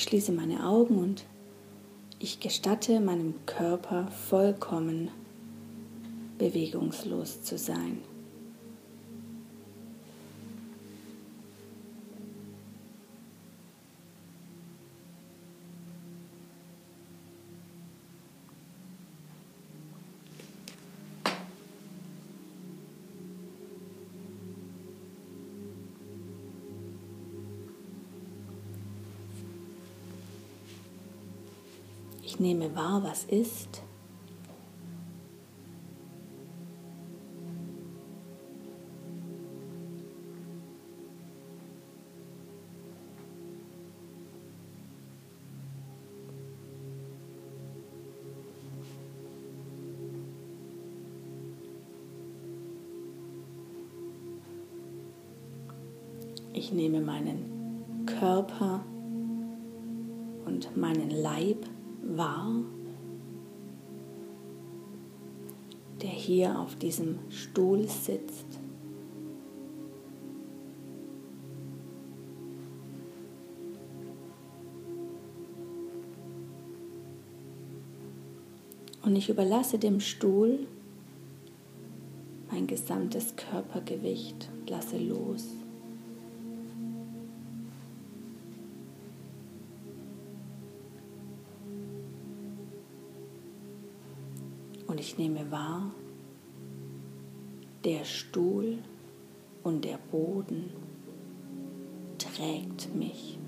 Ich schließe meine Augen und ich gestatte meinem Körper vollkommen bewegungslos zu sein. Ich nehme wahr, was ist. Ich nehme meinen hier auf diesem Stuhl sitzt. Und ich überlasse dem Stuhl mein gesamtes Körpergewicht, lasse los. Und ich nehme wahr, der Stuhl und der Boden trägt mich.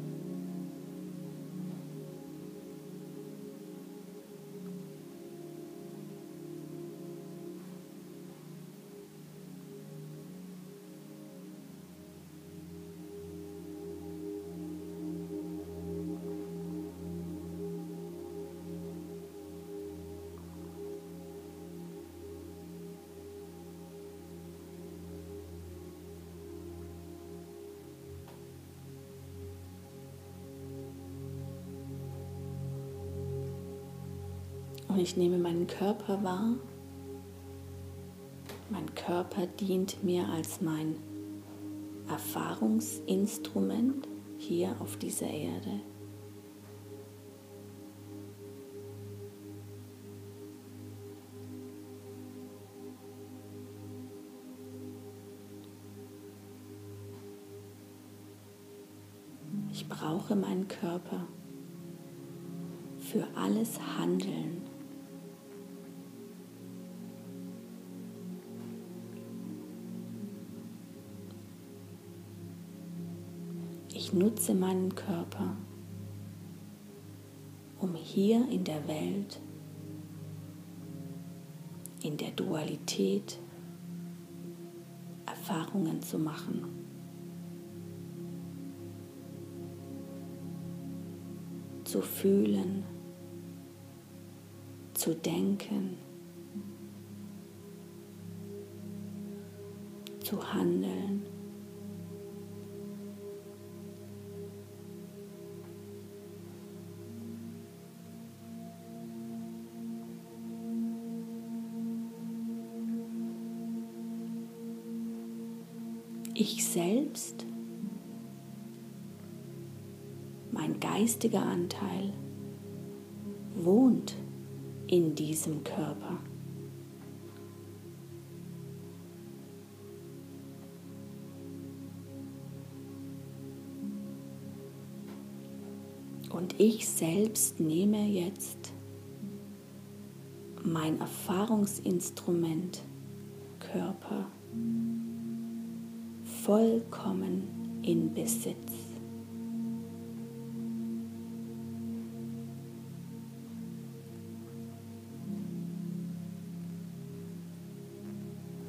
Ich nehme meinen Körper wahr. Mein Körper dient mir als mein Erfahrungsinstrument hier auf dieser Erde. Ich brauche meinen Körper für alles Handeln. Nutze meinen Körper, um hier in der Welt, in der Dualität Erfahrungen zu machen. Zu fühlen, zu denken, zu handeln. Ich selbst, mein geistiger Anteil, wohnt in diesem Körper. Und ich selbst nehme jetzt mein Erfahrungsinstrument vollkommen in Besitz.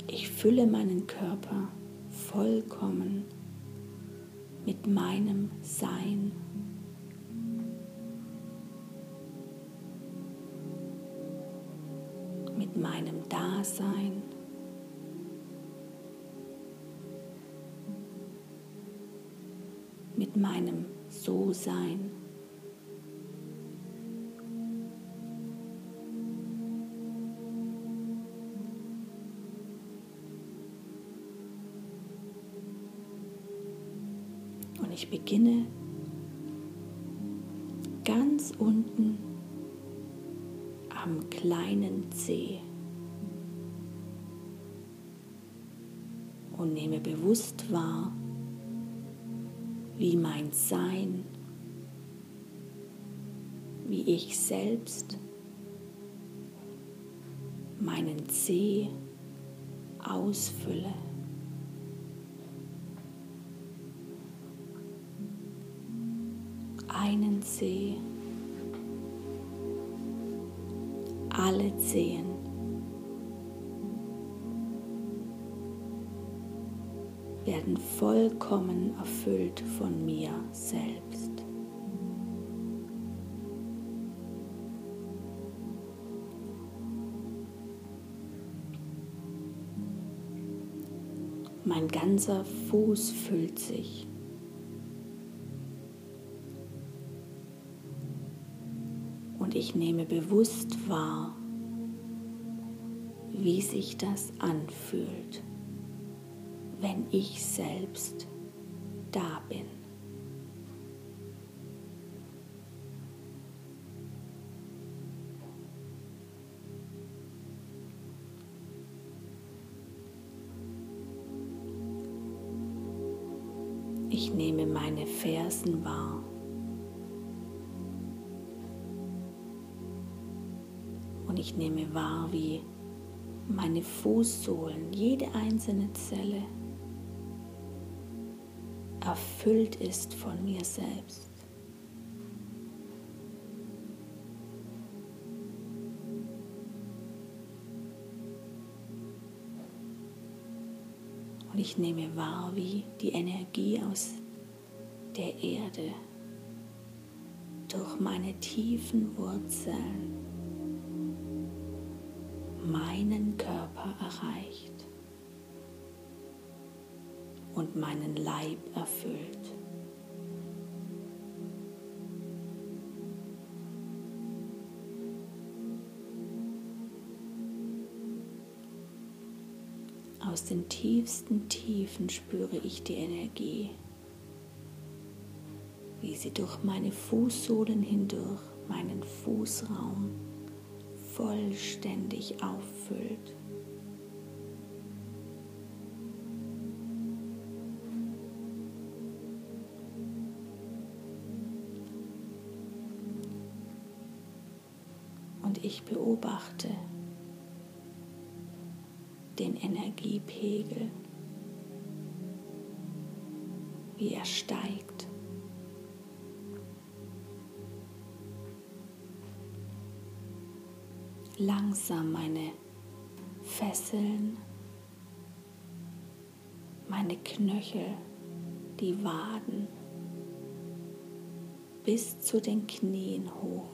Ich fülle meinen Körper vollkommen mit meinem Sein. Mit meinem Dasein. Meinem So-Sein. Und ich beginne ganz unten am kleinen Zeh und nehme bewusst wahr, wie mein Sein, wie ich selbst meinen Zeh ausfülle. Einen Zeh, alle Zehen. Werden vollkommen erfüllt von mir selbst. Mein ganzer Fuß füllt sich. Und ich nehme bewusst wahr, wie sich das anfühlt wenn ich selbst da bin. Ich nehme meine Fersen wahr. Und ich nehme wahr, wie meine Fußsohlen, jede einzelne Zelle erfüllt ist von mir selbst. Und ich nehme wahr, wie die Energie aus der Erde durch meine tiefen Wurzeln meinen Körper erreicht meinen Leib erfüllt. Aus den tiefsten Tiefen spüre ich die Energie, wie sie durch meine Fußsohlen hindurch meinen Fußraum vollständig auffüllt. Ich beobachte den Energiepegel, wie er steigt. Langsam meine Fesseln, meine Knöchel, die Waden bis zu den Knien hoch.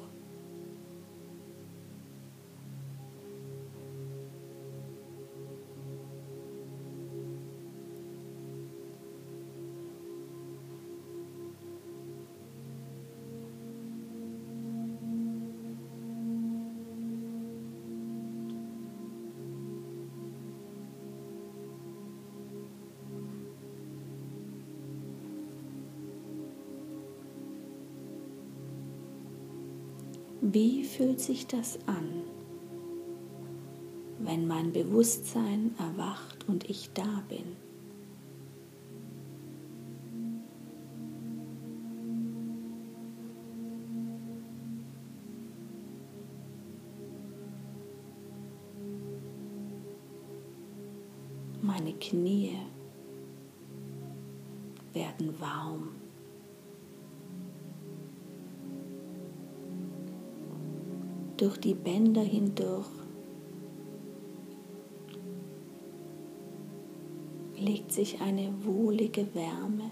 Wie fühlt sich das an, wenn mein Bewusstsein erwacht und ich da bin? Meine Knie durch die Bänder hindurch. legt sich eine wohlige Wärme.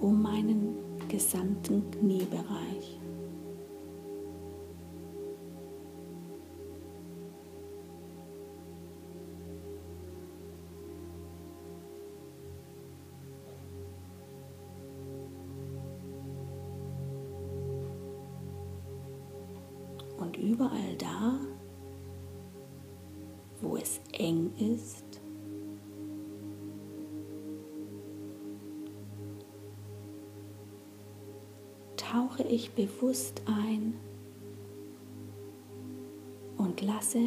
um meinen gesamten Kniebereich. ist. Tauche ich bewusst ein und lasse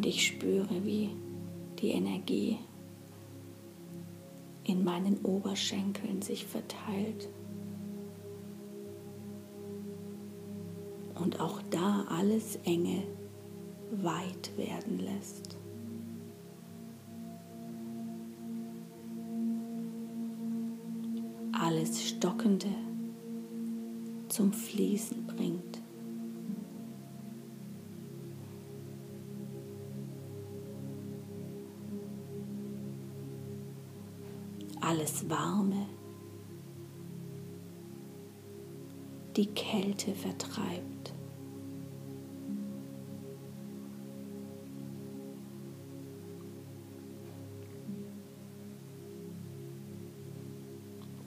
Und ich spüre, wie die Energie in meinen Oberschenkeln sich verteilt. Und auch da alles Enge weit werden lässt. Alles Stockende zum Fließen bringt. Alles Warme, die Kälte vertreibt.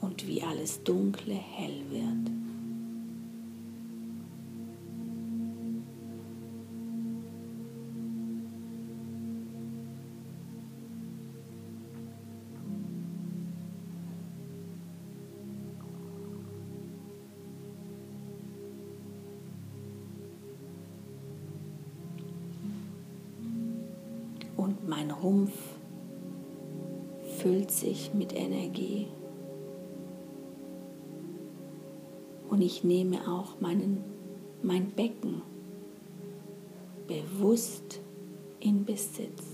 Und wie alles Dunkle hell wird. Ich nehme auch meinen, mein Becken bewusst in Besitz.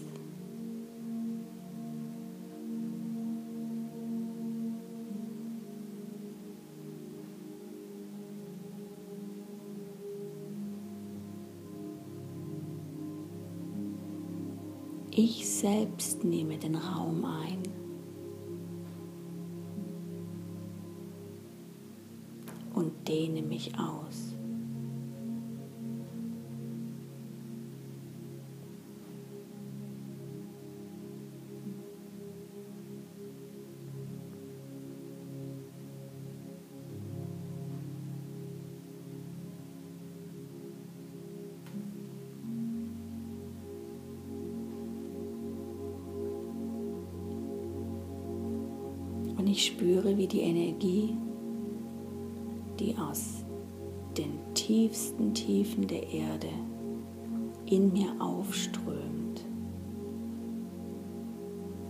Ich selbst nehme den Raum ein. Mich aus. ich spüre, wie die Energie, tiefsten Tiefen der Erde in mir aufströmt,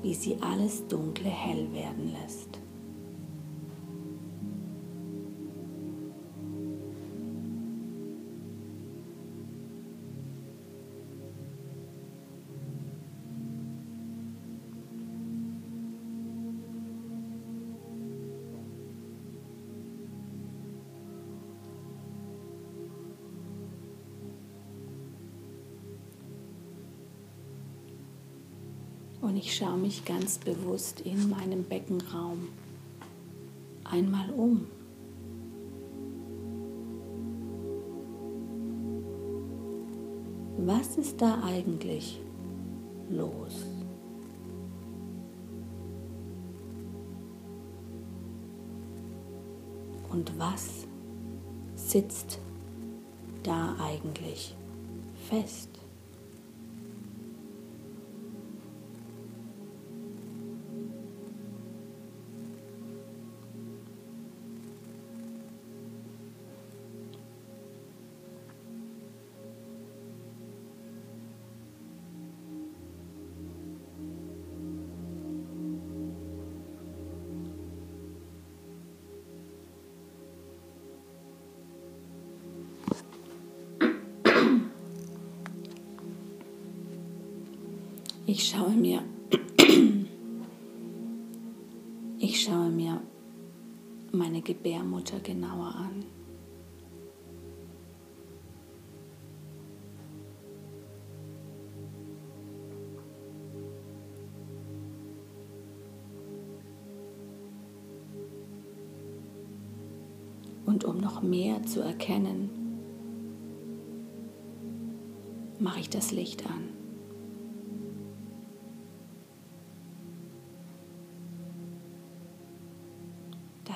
wie sie alles Dunkle hell werden lässt. Schaue mich ganz bewusst in meinem Beckenraum einmal um. Was ist da eigentlich los? Und was sitzt da eigentlich fest? Ich schaue mir, ich schaue mir meine Gebärmutter genauer an. Und um noch mehr zu erkennen, mache ich das Licht an.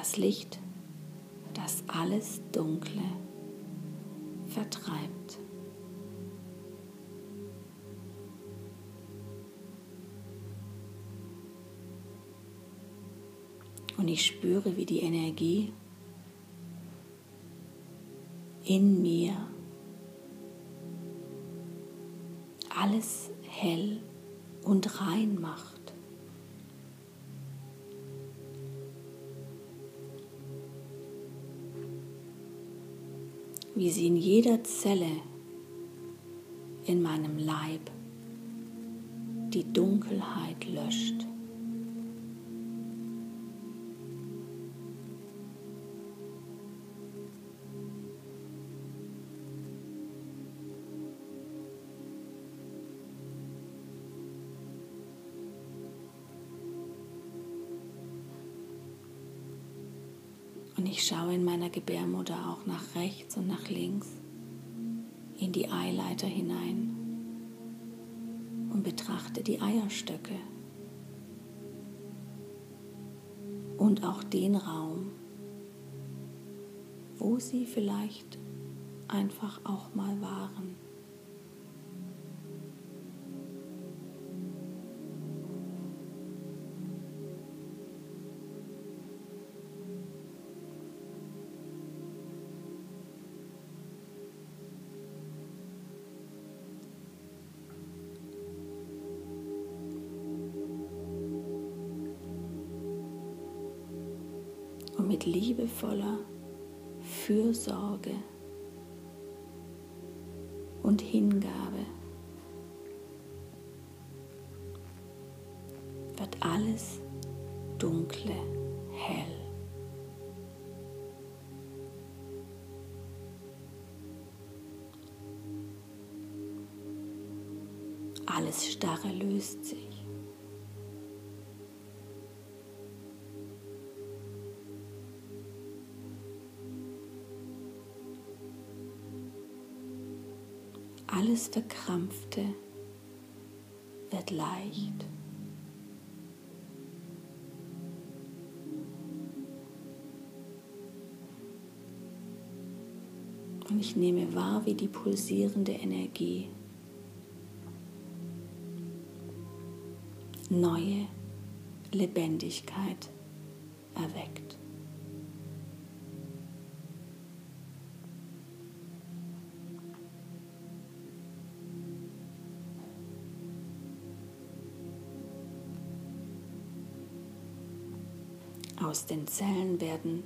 Das Licht, das alles Dunkle vertreibt. Und ich spüre, wie die Energie in mir alles hell und rein macht. Wie sie in jeder Zelle in meinem Leib die Dunkelheit löscht. In meiner Gebärmutter auch nach rechts und nach links in die Eileiter hinein und betrachte die Eierstöcke und auch den Raum, wo sie vielleicht einfach auch mal waren. Und mit liebevoller Fürsorge und Hingabe wird alles Dunkle hell. Alles Starre löst sich. Alles Verkrampfte wird leicht. Und ich nehme wahr, wie die pulsierende Energie neue Lebendigkeit erweckt. Aus den Zellen werden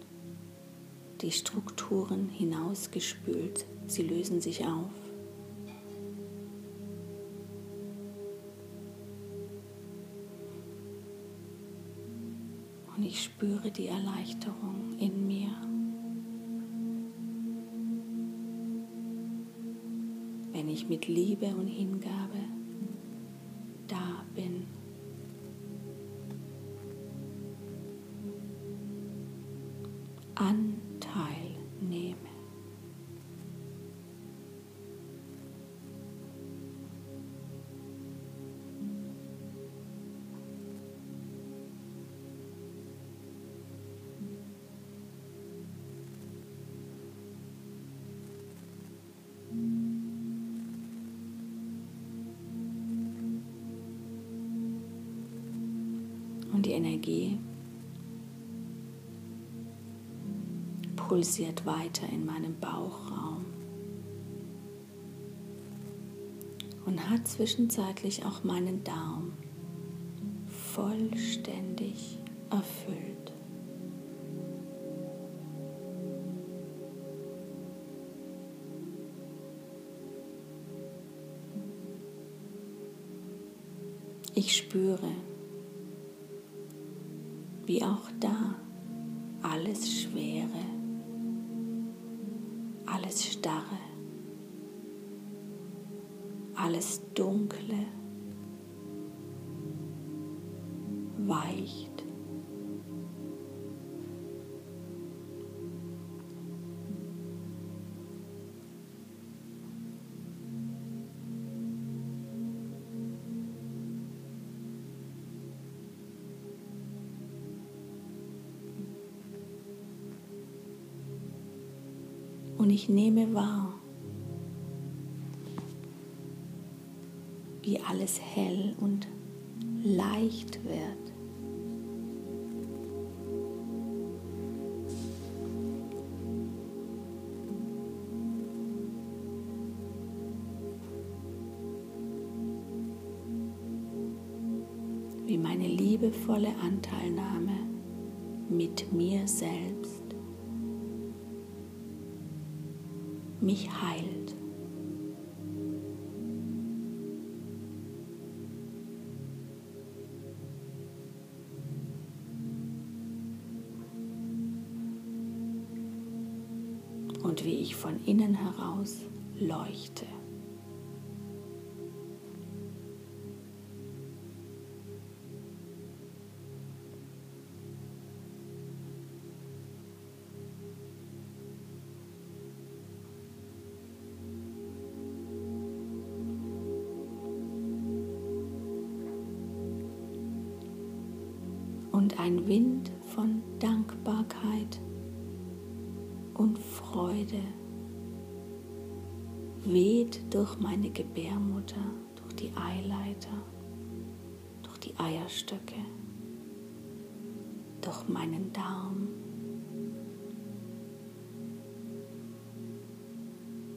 die Strukturen hinausgespült, sie lösen sich auf. Und ich spüre die Erleichterung in mir. Wenn ich mit Liebe und Hingabe Energie pulsiert weiter in meinem Bauchraum und hat zwischenzeitlich auch meinen Darm vollständig erfüllt. Wie auch da alles Schwere, alles Starre, alles Dunkle weicht. Ich nehme wahr, wie alles hell und leicht wird. wie meine liebevolle Anteilnahme mit mir selbst mich heilt. Und ein Wind von Dankbarkeit und Freude weht durch meine Gebärmutter, durch die Eileiter, durch die Eierstöcke, durch meinen Darm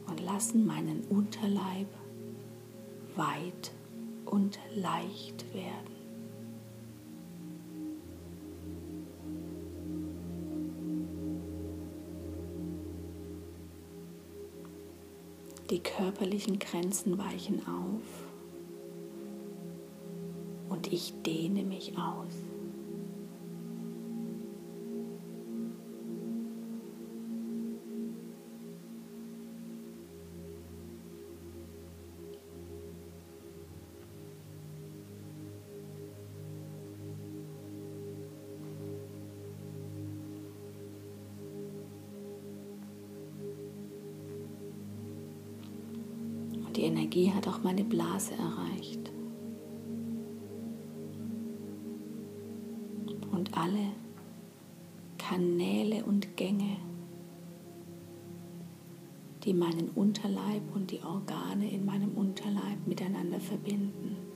und lassen meinen Unterleib weit und leicht werden. Körperlichen Grenzen weichen auf und ich dehne mich aus. Die Energie hat auch meine Blase erreicht. Und alle Kanäle und Gänge, die meinen Unterleib und die Organe in meinem Unterleib miteinander verbinden.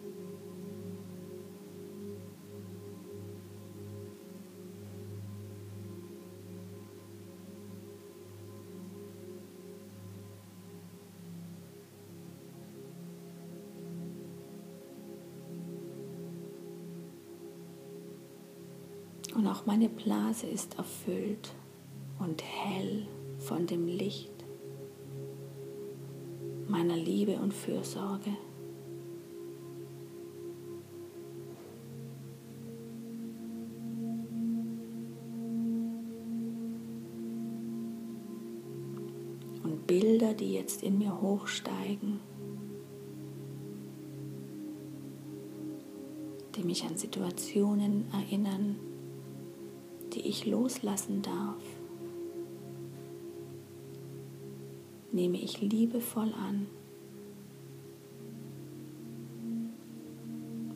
Meine Blase ist erfüllt und hell von dem Licht meiner Liebe und Fürsorge. Und Bilder, die jetzt in mir hochsteigen, die mich an Situationen erinnern, die ich loslassen darf, nehme ich liebevoll an,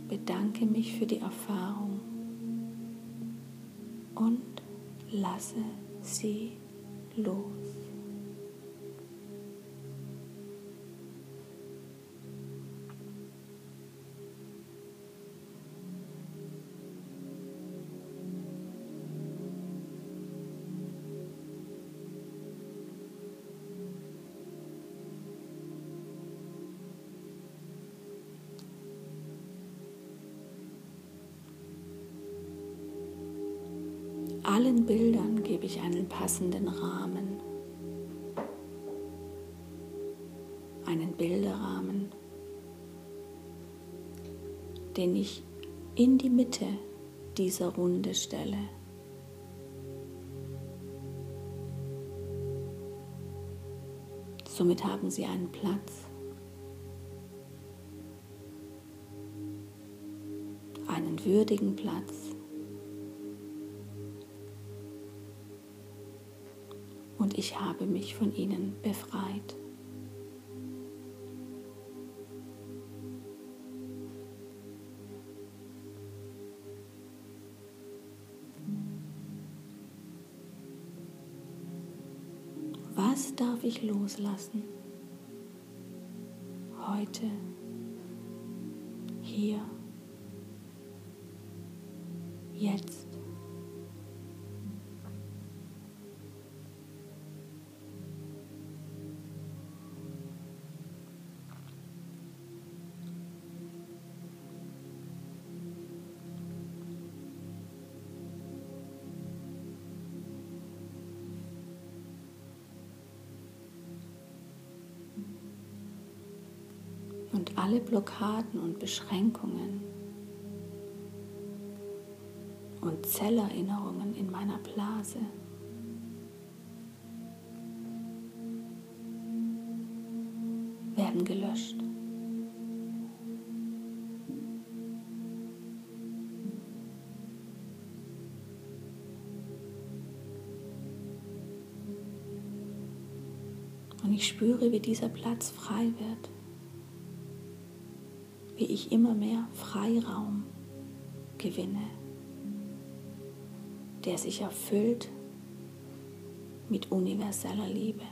bedanke mich für die Erfahrung und lasse sie los. Einen passenden Rahmen, einen Bilderrahmen, den ich in die Mitte dieser Runde stelle. Somit haben sie einen Platz. Einen würdigen Platz. Und ich habe mich von ihnen befreit. Was darf ich loslassen? Heute, hier, jetzt. Und alle Blockaden und Beschränkungen und Zellerinnerungen in meiner Blase. werden gelöscht. Und ich spüre, wie dieser Platz frei wird ich immer mehr Freiraum gewinne, der sich erfüllt mit universeller Liebe.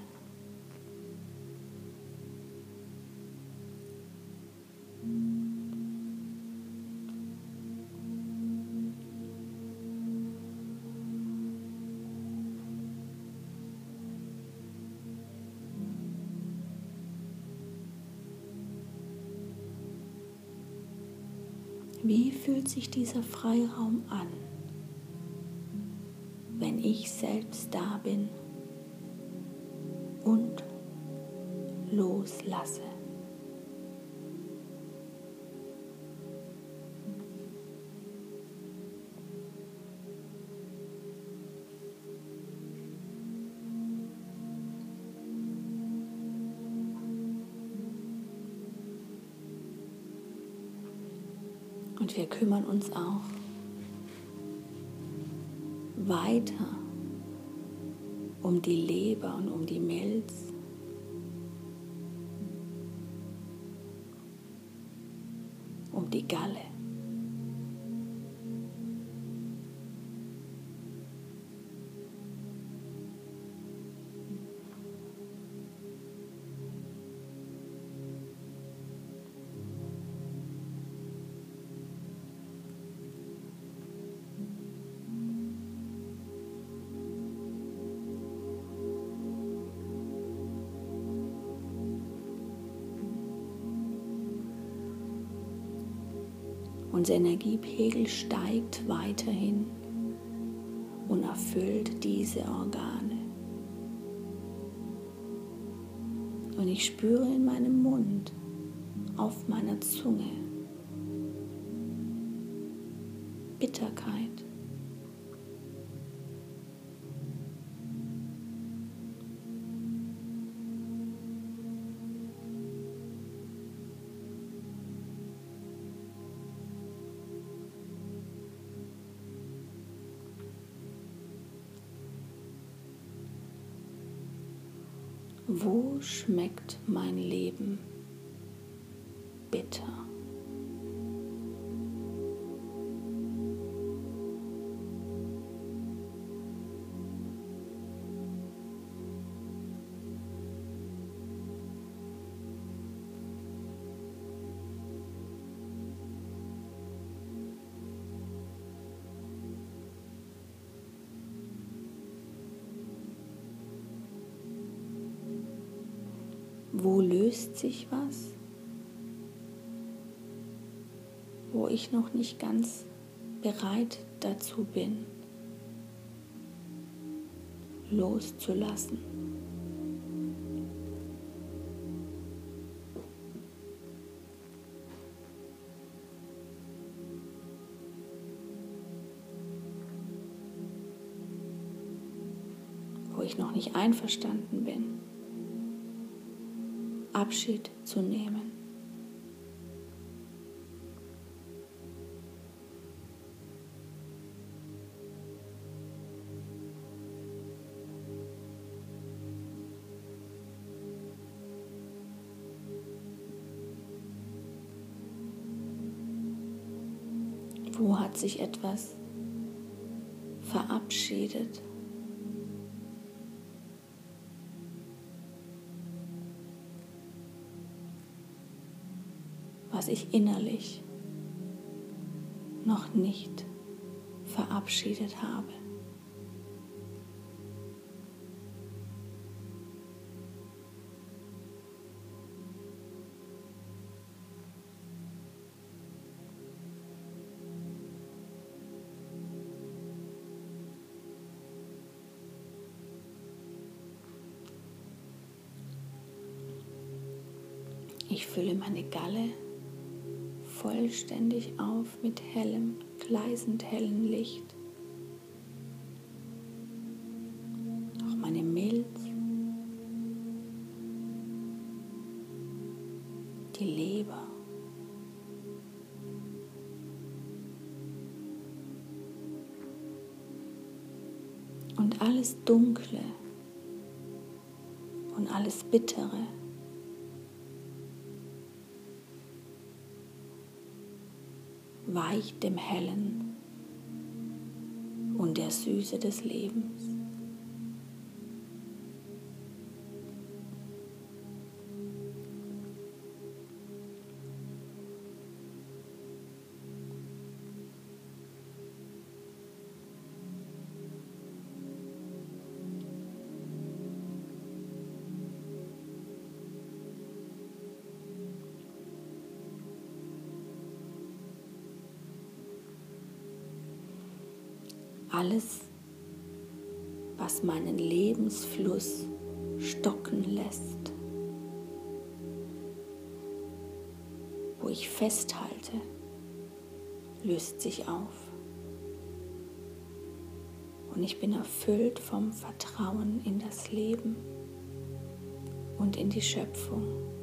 Sich dieser Freiraum an, wenn ich selbst da bin und loslasse? Wir kümmern uns auch weiter um die Leber und um die Milz. Um die Galle. Unser Energiepegel steigt weiterhin und erfüllt diese Organe. Und ich spüre in meinem Mund, auf meiner Zunge Bitterkeit. Wo schmeckt mein Leben löst sich was, wo ich noch nicht ganz bereit dazu bin, loszulassen? Wo ich noch nicht einverstanden bin. Abschied zu nehmen. Wo hat sich etwas verabschiedet? Ich innerlich noch nicht verabschiedet habe. Ich fülle meine Galle vollständig auf mit hellem, gleißend hellem Licht. Auch meine Milz, die Leber. Und alles Dunkle und alles Bittere. Weicht dem Hellen und der Süße des Lebens. Was meinen Lebensfluss stocken lässt, wo ich festhalte, löst sich auf. Und ich bin erfüllt vom Vertrauen in das Leben und in die Schöpfung.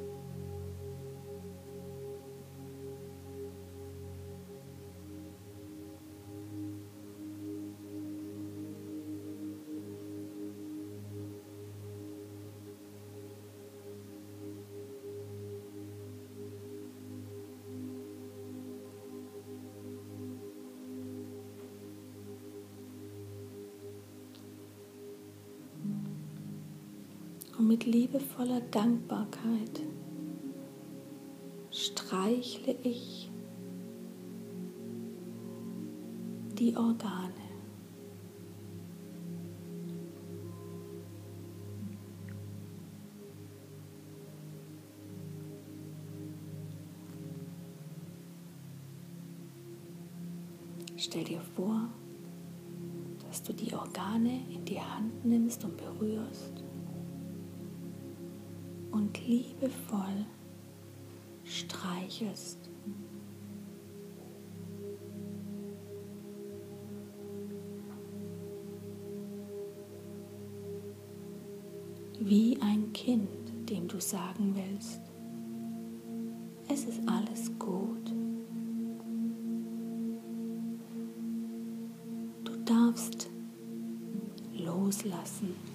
Mit liebevoller Dankbarkeit streichle ich die Organe. Stell dir vor, dass du die Organe in die Hand nimmst und berührst liebevoll streichelst. Wie ein Kind, dem du sagen willst, es ist alles gut. Du darfst loslassen.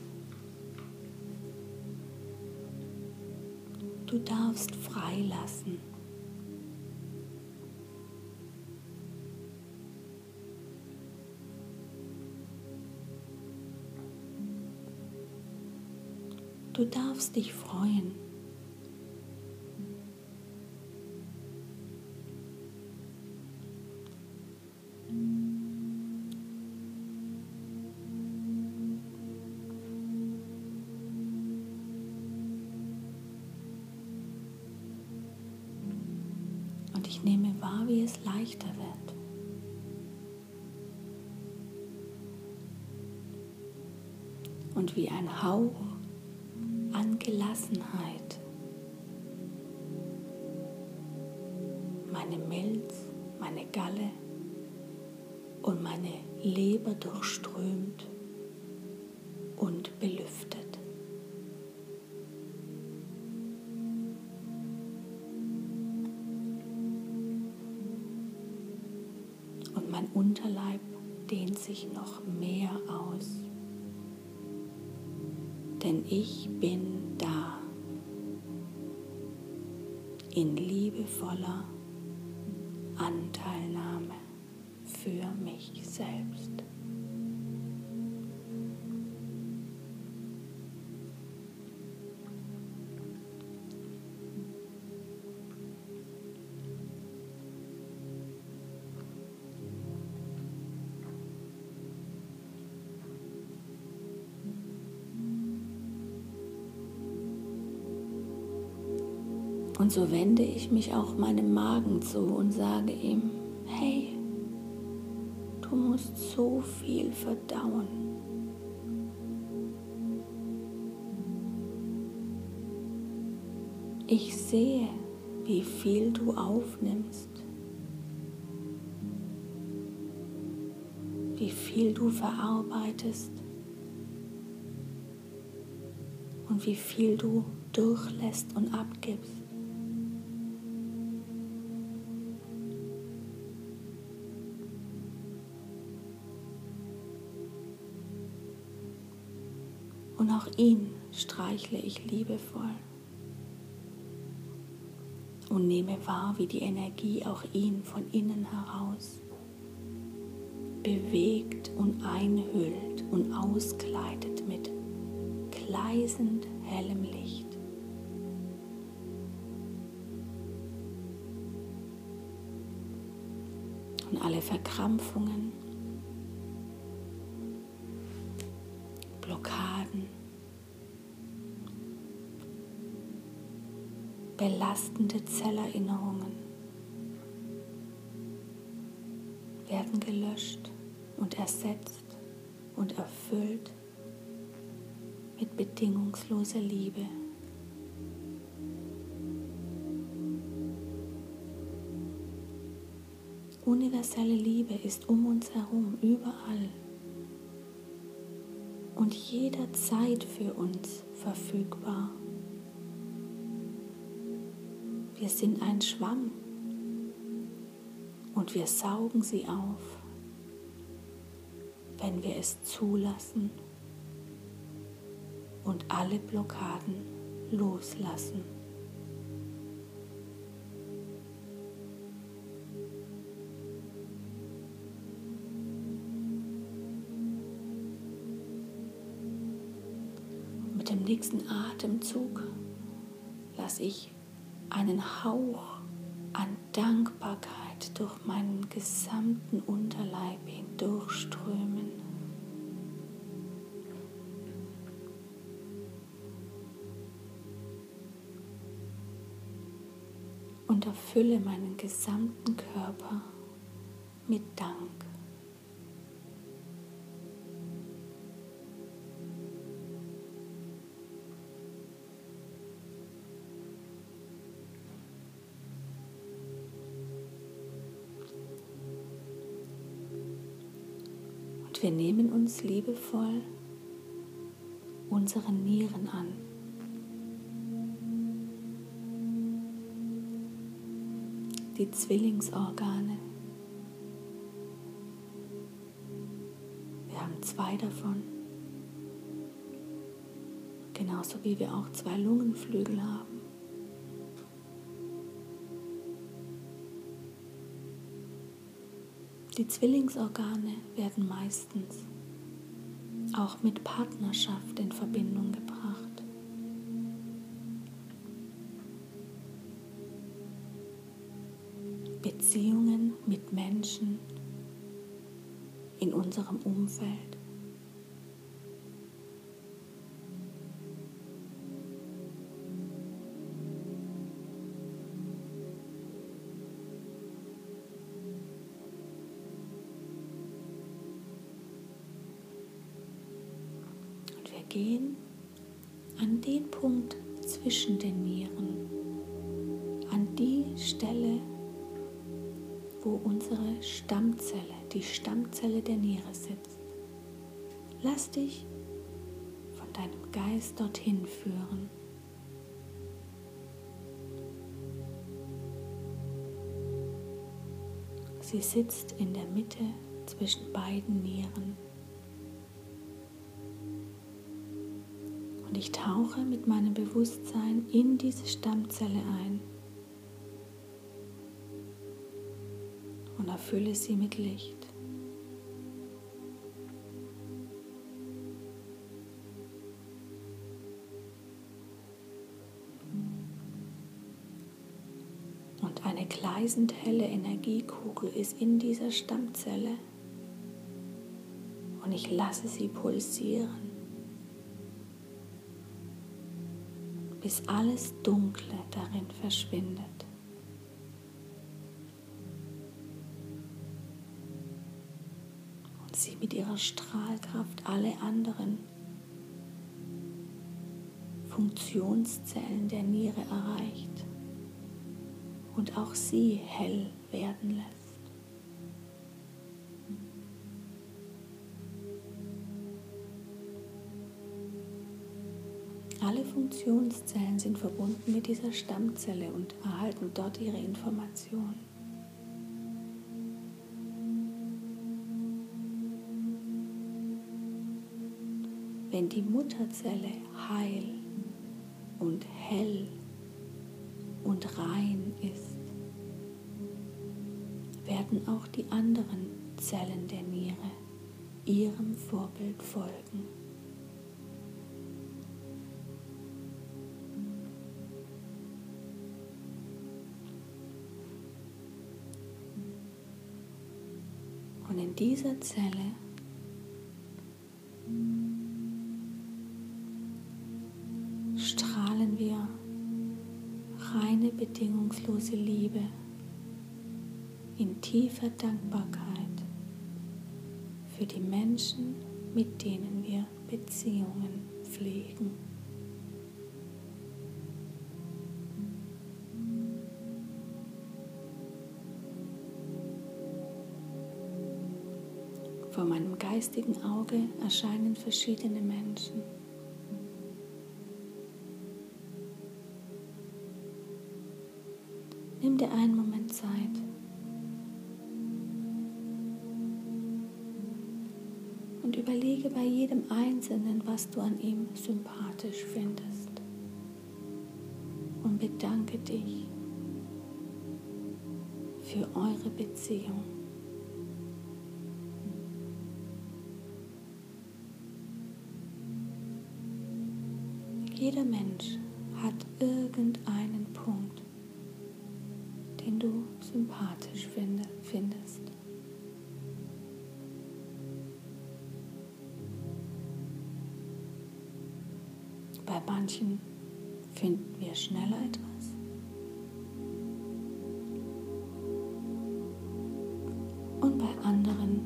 Du darfst freilassen. Du darfst dich freuen. Hauch an Gelassenheit meine Milz, meine Galle und meine Leber durchströmt und belüftet. Unterleib dehnt sich noch mehr aus. Denn ich bin da. In liebevoller Und so wende ich mich auch meinem Magen zu und sage ihm, hey, du musst so viel verdauen. Ich sehe, wie viel du aufnimmst, wie viel du verarbeitest und wie viel du durchlässt und abgibst. Ihn streichle ich liebevoll und nehme wahr, wie die Energie auch ihn von innen heraus bewegt und einhüllt und auskleidet mit gleißend hellem Licht. Und alle Verkrampfungen, belastende Zellerinnerungen werden gelöscht und ersetzt und erfüllt mit bedingungsloser Liebe. Universelle Liebe ist um uns herum, überall und jederzeit für uns verfügbar. Wir sind ein Schwamm und wir saugen sie auf, wenn wir es zulassen und alle Blockaden loslassen. mit dem nächsten Atemzug lasse ich einen Hauch an Dankbarkeit durch meinen gesamten Unterleib hindurchströmen. Und erfülle meinen gesamten Körper mit Dank. Uns liebevoll unsere Nieren an. Die Zwillingsorgane. Wir haben zwei davon. Genauso wie wir auch zwei Lungenflügel haben. Die Zwillingsorgane werden meistens auch mit Partnerschaft in Verbindung gebracht. Beziehungen mit Menschen in unserem Umfeld. Stammzelle, die Stammzelle der Niere sitzt. Lass dich von deinem Geist dorthin führen. Sie sitzt in der Mitte zwischen beiden Nieren. Und ich tauche mit meinem Bewusstsein in diese Stammzelle ein und erfülle sie mit Licht. Und eine gleißend helle Energiekugel ist in dieser Stammzelle und ich lasse sie pulsieren. bis alles Dunkle darin verschwindet. Ihrer Strahlkraft alle anderen Funktionszellen der Niere erreicht und auch sie hell werden lässt. Alle Funktionszellen sind verbunden mit dieser Stammzelle und erhalten dort ihre Informationen. Wenn die Mutterzelle heil und hell und rein ist, werden auch die anderen Zellen der Niere ihrem Vorbild folgen. Und in dieser Zelle tiefer Dankbarkeit für die Menschen, mit denen wir Beziehungen pflegen. Vor meinem geistigen Auge erscheinen verschiedene Menschen. Sympathisch findest. Und bedanke dich für eure Beziehung. Manchen finden wir schneller etwas. Und bei anderen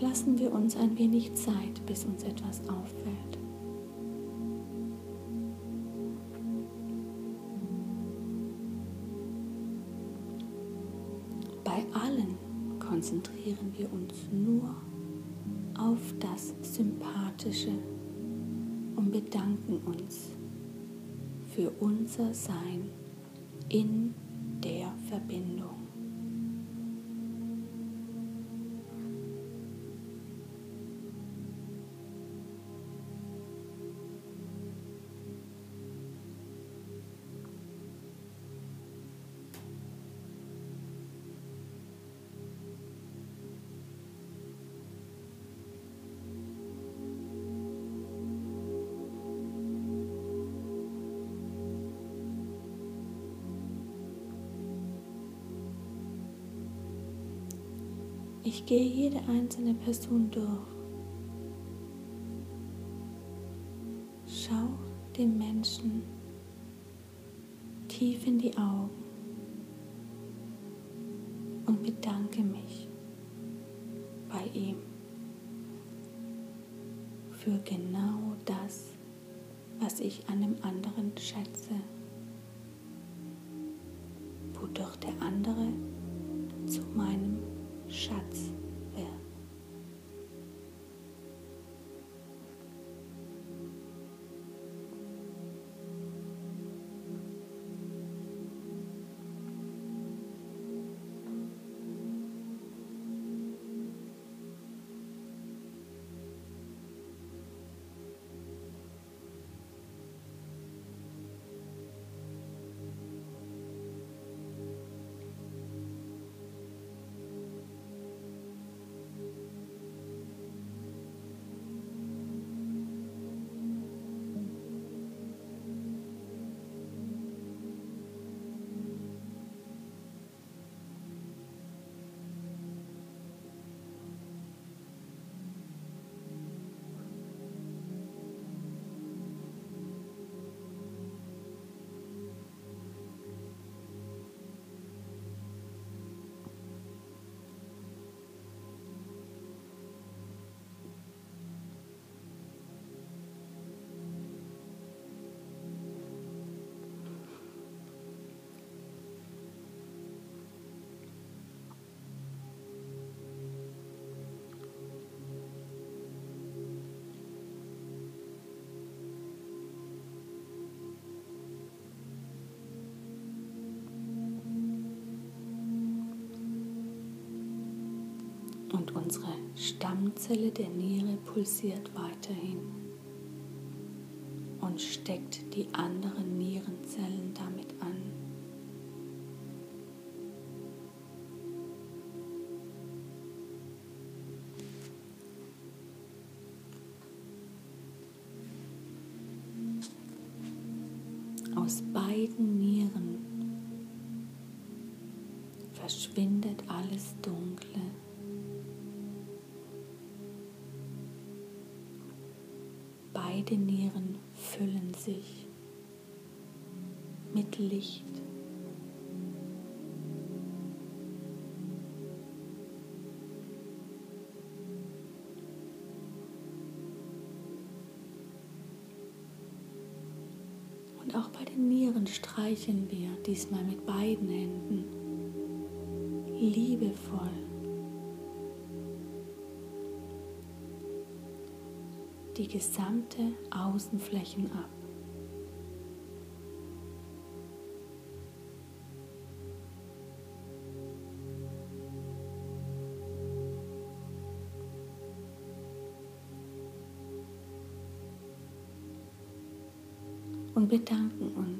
lassen wir uns ein wenig Zeit, bis uns etwas auffällt. Bei allen konzentrieren wir uns nur auf das Sympathische und bedanken uns für unser Sein in der Verbindung. Ich gehe jede einzelne Person durch. Und unsere Stammzelle der Niere pulsiert weiterhin und steckt die anderen Nierenzellen damit an. Aus beiden Nieren verschwindet alles Dunkle. Beide Nieren füllen sich mit Licht. Und auch bei den Nieren streicheln wir diesmal mit beiden Händen liebevoll die gesamte Außenflächen ab. Und bedanken uns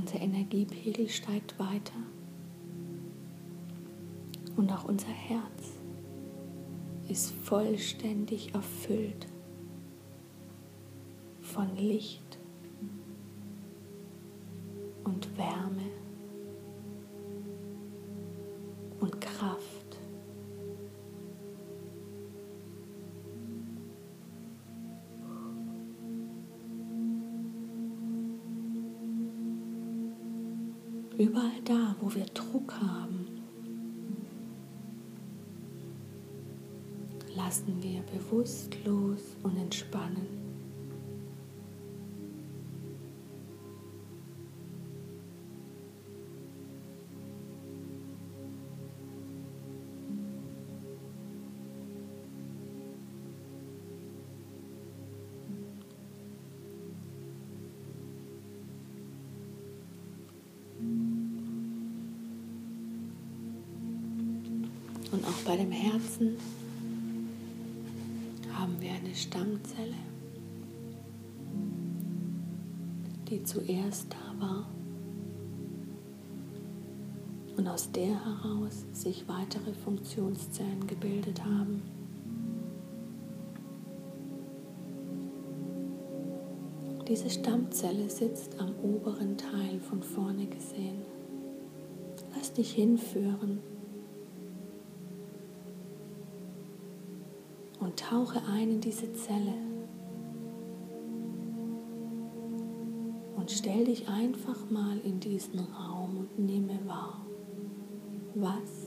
Unser Energiepegel steigt weiter. Und auch unser Herz ist vollständig erfüllt von Licht und Wärme wo wir Druck haben, lassen wir bewusst los und entspannen. Und auch bei dem Herzen haben wir eine Stammzelle, die zuerst da war und aus der heraus sich weitere Funktionszellen gebildet haben. Diese Stammzelle sitzt am oberen Teil von vorne gesehen. Lass dich hinführen tauche ein in diese Zelle. Und stell dich einfach mal in diesen Raum und nehme wahr, was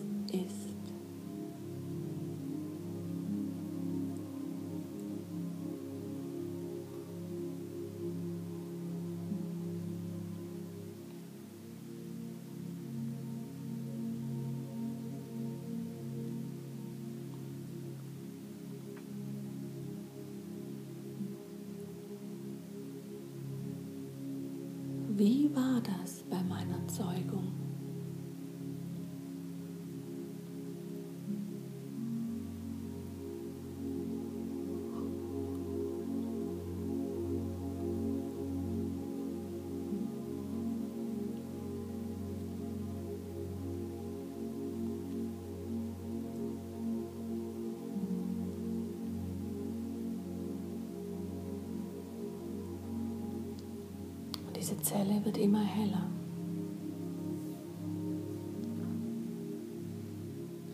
Zelle wird immer heller.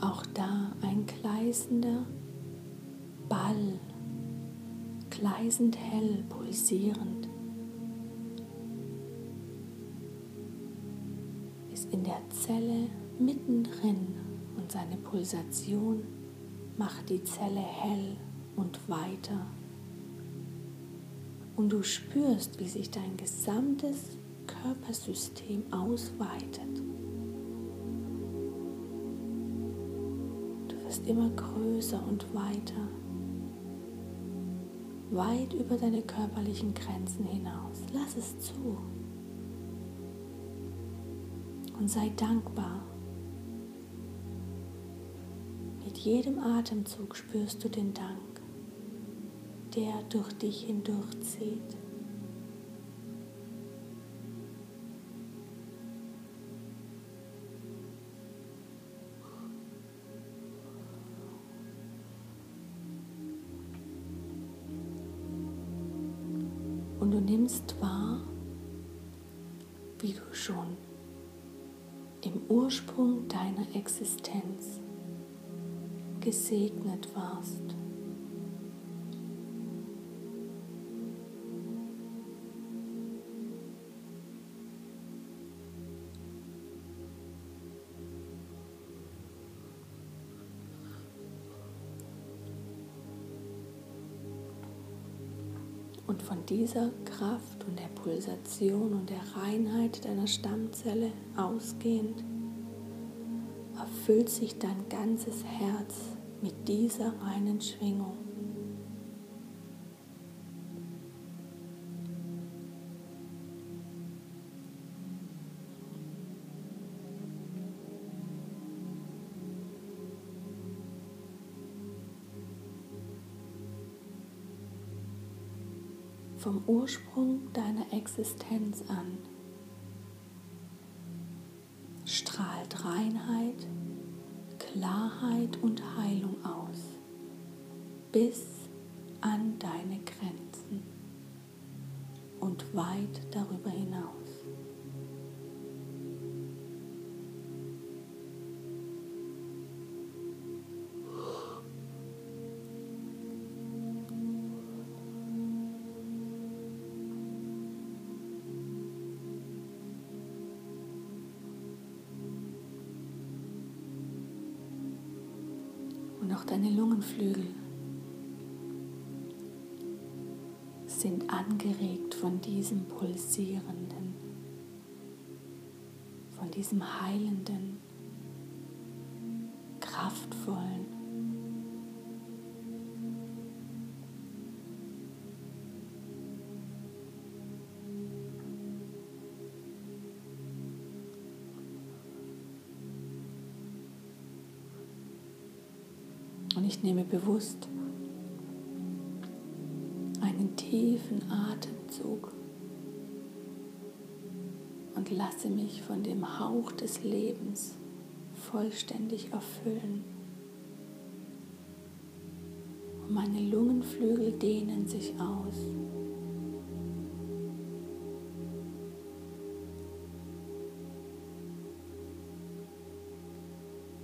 Auch da ein gleißender Ball, gleißend hell, pulsierend, ist in der Zelle mittendrin und seine Pulsation macht die Zelle hell und weiter. Und du spürst, wie sich dein gesamtes Körpersystem ausweitet. Du wirst immer größer und weiter, weit über deine körperlichen Grenzen hinaus. Lass es zu und sei dankbar. Mit jedem Atemzug spürst du den Dank, der durch dich hindurchzieht. Und du nimmst wahr, wie du schon im Ursprung deiner Existenz gesegnet warst. Dieser Kraft und der Pulsation und der Reinheit deiner Stammzelle ausgehend erfüllt sich dein ganzes Herz mit dieser reinen Schwingung. Ursprung deiner Existenz an Lungenflügel sind angeregt von diesem pulsierenden, von diesem heilenden, kraftvollen, ich nehme bewusst einen tiefen Atemzug und lasse mich von dem Hauch des Lebens vollständig erfüllen. Und meine Lungenflügel dehnen sich aus.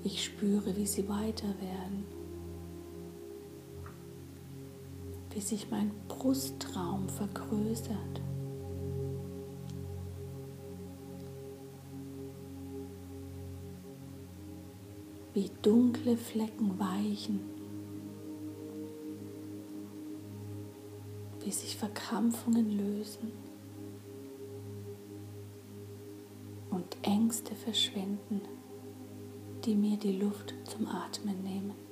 Ich spüre, wie sie weiter werden. Sich mein Brustraum vergrößert. Wie dunkle Flecken weichen, wie sich Verkrampfungen lösen und Ängste verschwinden, die mir die Luft zum Atmen nehmen.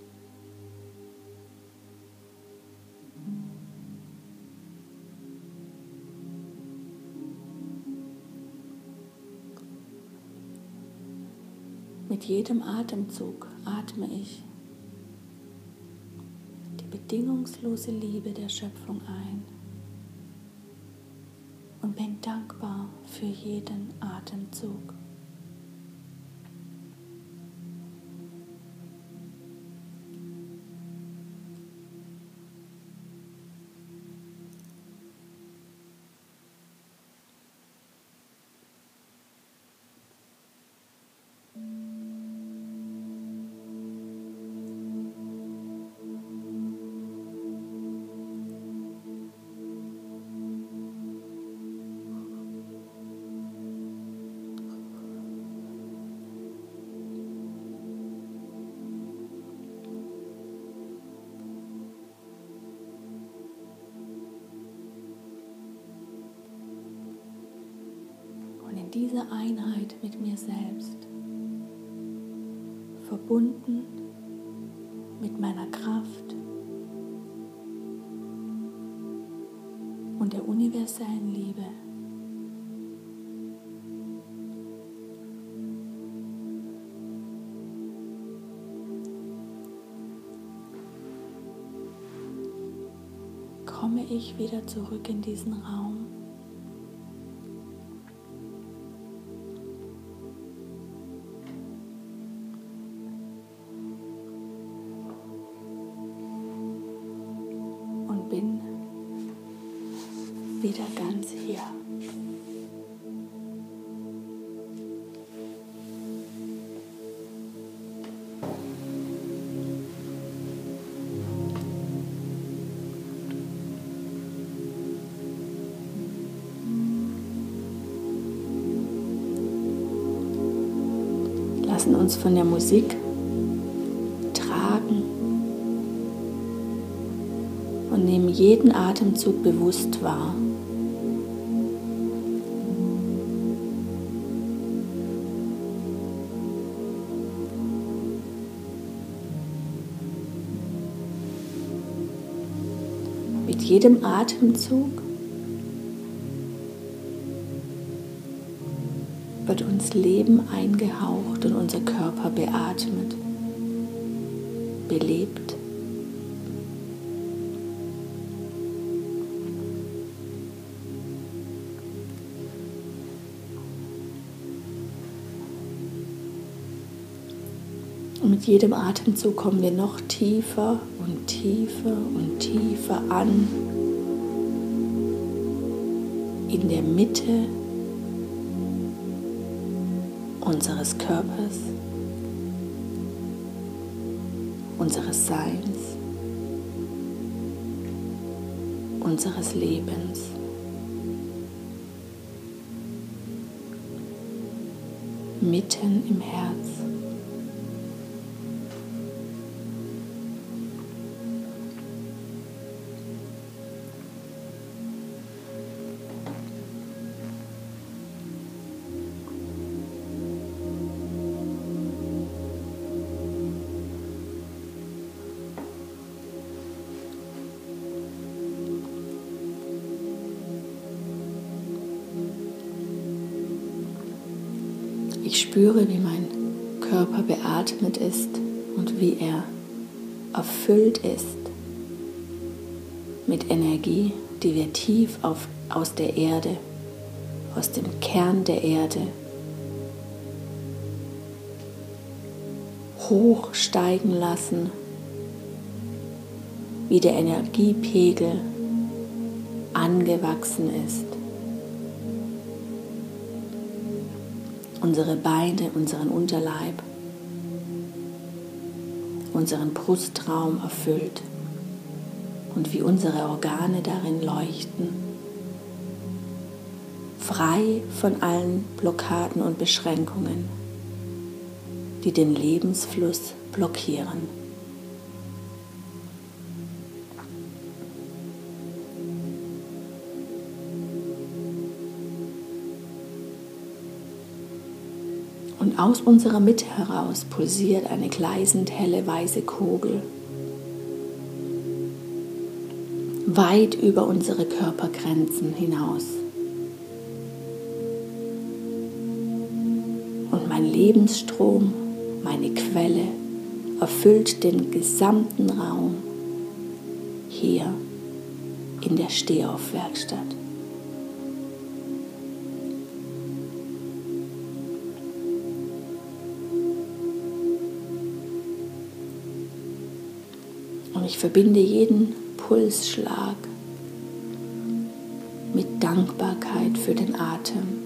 Mit jedem Atemzug atme ich die bedingungslose Liebe der Schöpfung ein und bin dankbar für jeden Atemzug. Mit mir selbst, verbunden mit meiner Kraft und der universellen Liebe. komme ich wieder zurück in diesen Raum. Von der Musik tragen und nehmen jeden Atemzug bewusst wahr. Mit jedem Atemzug uns Leben eingehaucht und unser Körper beatmet, belebt. Und mit jedem Atemzug kommen wir noch tiefer und tiefer und tiefer an in der Mitte unseres Körpers, unseres Seins, unseres Lebens. Mitten im Herz. Energie, die wir tief auf, aus der Erde, aus dem Kern der Erde hochsteigen lassen, wie der Energiepegel angewachsen ist. unsere Beine, unseren Unterleib, unseren Brustraum erfüllt und wie unsere Organe darin leuchten, frei von allen Blockaden und Beschränkungen, die den Lebensfluss blockieren. Und aus unserer Mitte heraus pulsiert eine gleißend helle weiße Kugel. Weit über unsere Körpergrenzen hinaus. Und mein Lebensstrom, meine Quelle, erfüllt den gesamten Raum hier in der Stehaufwerkstatt. Und ich verbinde jeden Pulsschlag mit Dankbarkeit für den Atem.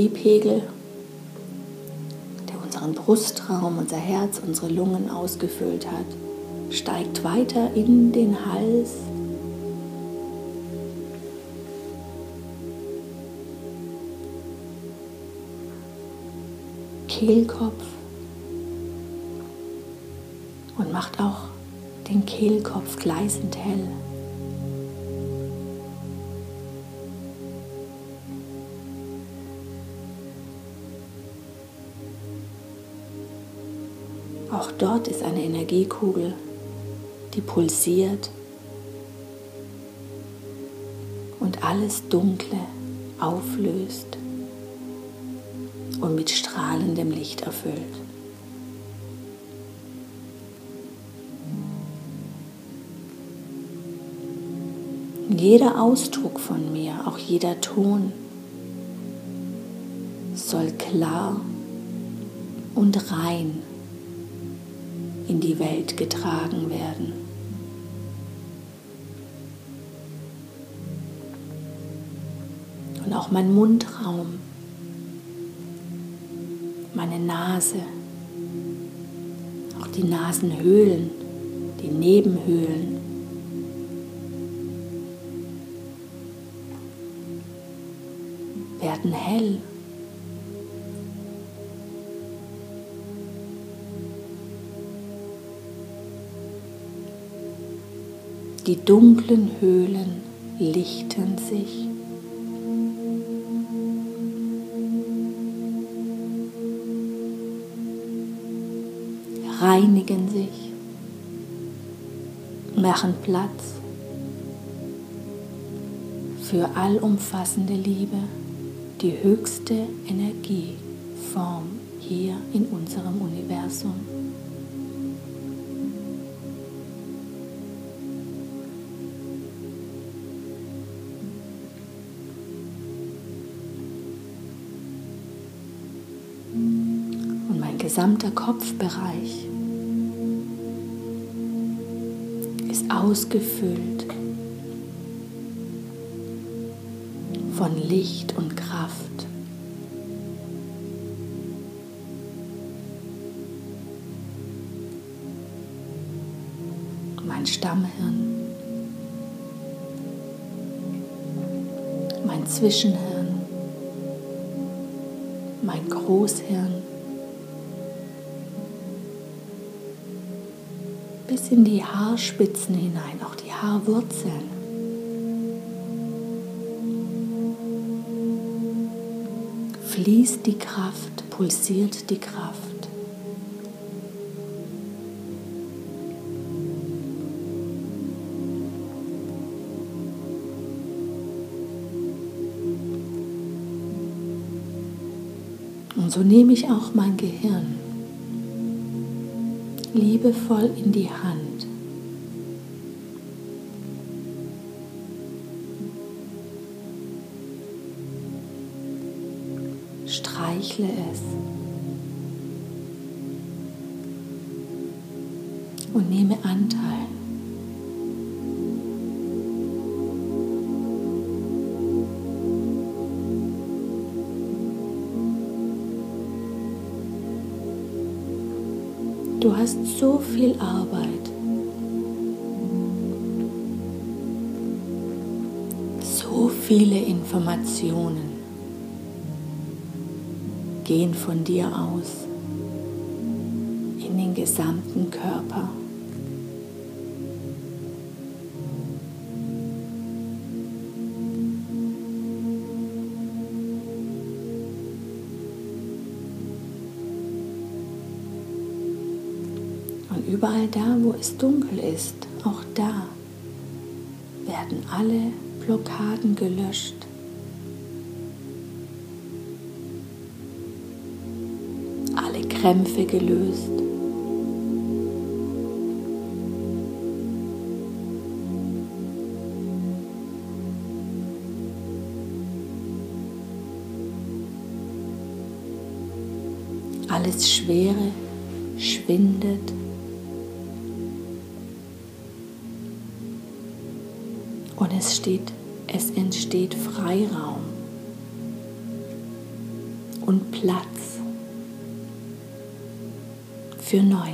Energiepegel, der unseren Brustraum, unser Herz, unsere Lungen ausgefüllt hat, steigt weiter in den Hals. Kehlkopf und macht auch den Kehlkopf gleißend hell. Dort ist eine Energiekugel, die pulsiert und alles Dunkle auflöst und mit strahlendem Licht erfüllt. Jeder Ausdruck von mir, auch jeder Ton, soll klar und rein in die Welt getragen werden. Und auch mein Mundraum, meine Nase, auch die Nasenhöhlen, die Nebenhöhlen. werden hell Die dunklen Höhlen lichten sich. reinigen sich, machen Platz für allumfassende Liebe, die höchste Energieform hier in unserem Universum. Gesamter Kopfbereich ist ausgefüllt von Licht und Kraft. Mein Stammhirn, mein Zwischenhirn, mein Großhirn, in die Haarspitzen hinein, auch die Haarwurzeln. Fließt die Kraft, pulsiert die Kraft. Und so nehme ich auch mein Gehirn liebevoll in die Hand. So viele Informationen gehen von dir aus in den gesamten Körper. überall da, wo es dunkel ist, auch da werden alle Blockaden gelöscht. Alle Krämpfe gelöst. Alles Schwere schwindet Und es steht, es entsteht Freiraum und Platz für Neues.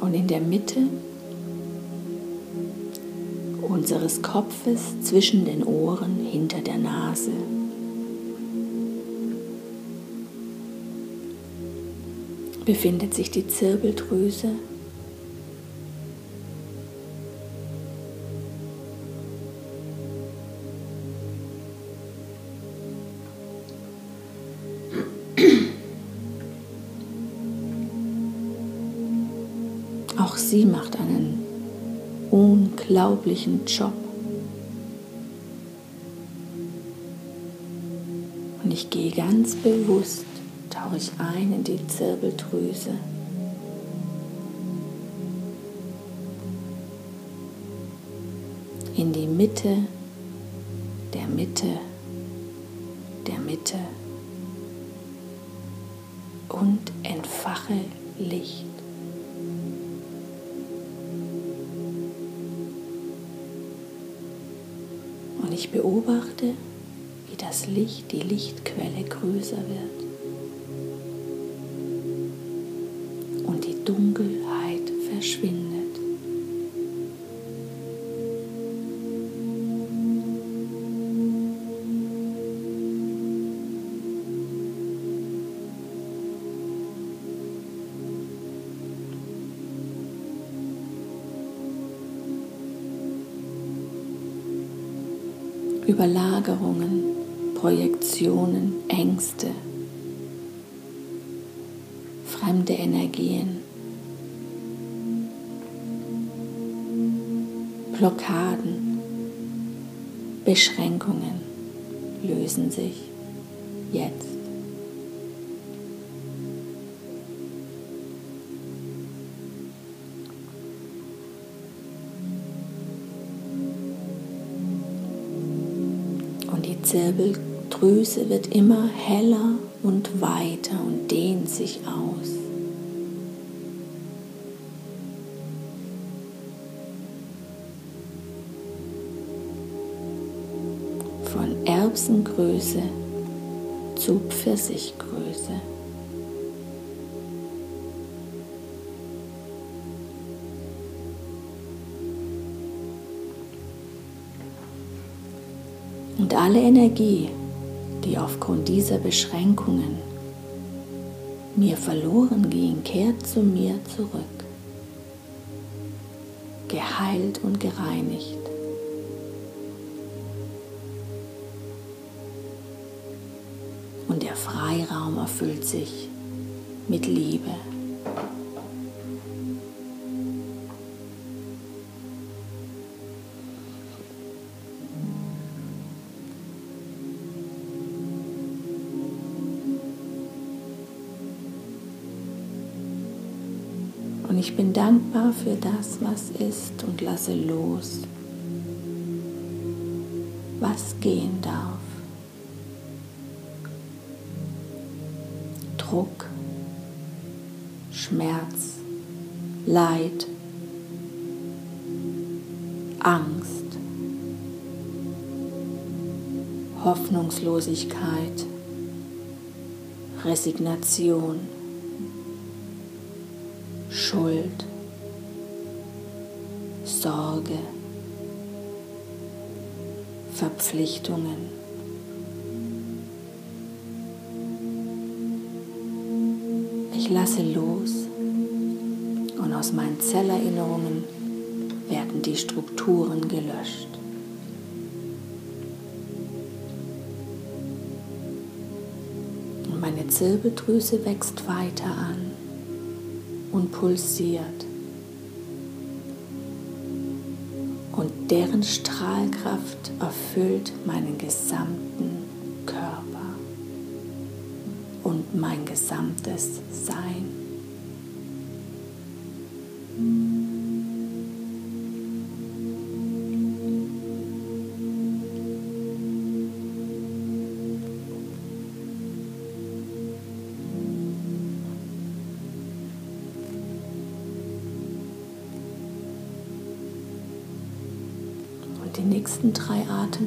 Und in der Mitte unseres Kopfes zwischen den Ohren hinter der Nase befindet sich die Zirbeldrüse. Unglaublichen Job. Und ich gehe ganz bewusst tauche ich ein in die Zirbeldrüse. In die Mitte der Mitte der Mitte und entfache Licht. Ich beobachte, wie das Licht, die Lichtquelle größer wird. Überlagerungen, Projektionen, Ängste, fremde Energien Blockaden, Beschränkungen lösen sich jetzt. Zirbeldrüse wird immer heller und weiter und dehnt sich aus. Erbsengröße zu Pfirsichgröße. Alle Energie, die aufgrund dieser Beschränkungen mir verloren ging, kehrt zu mir zurück, geheilt und gereinigt. und der Freiraum erfüllt sich mit Liebe. Für das, was ist und lasse los, was gehen darf. Druck, Schmerz, Leid, Angst, Hoffnungslosigkeit, Resignation, Verpflichtungen. Ich lasse los und aus meinen Zellerinnerungen werden die Strukturen gelöscht. Und meine Zirbeldrüse wächst weiter an und pulsiert. Und deren Strahlkraft erfüllt meinen gesamten und mein gesamtes Sein.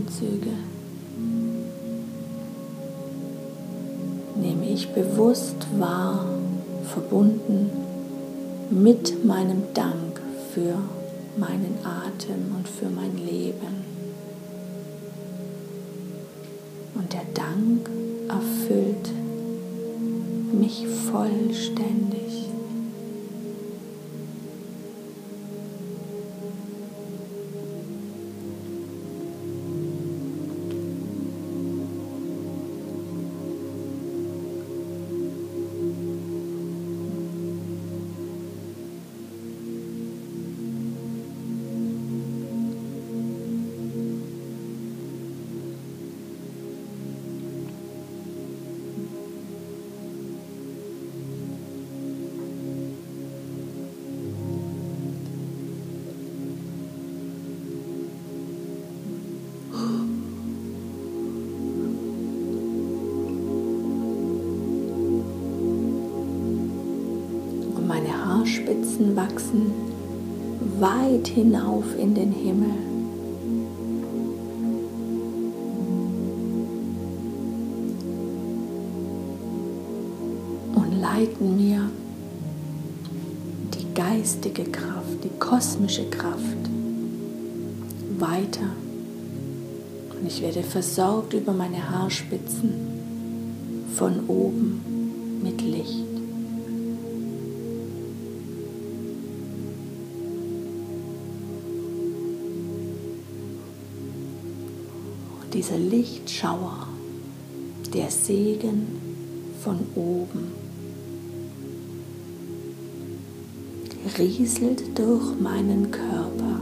Atemzüge nehme ich bewusst wahr, verbunden mit meinem Dank für meinen Atem und für mein Leben. Und der Dank erfüllt mich vollständig. Wachsen weit hinauf in den Himmel. Und leiten mir die geistige Kraft, die kosmische Kraft weiter. Und ich werde versorgt über meine Haarspitzen von oben dieser Lichtschauer, der Segen von oben, rieselt durch meinen Körper.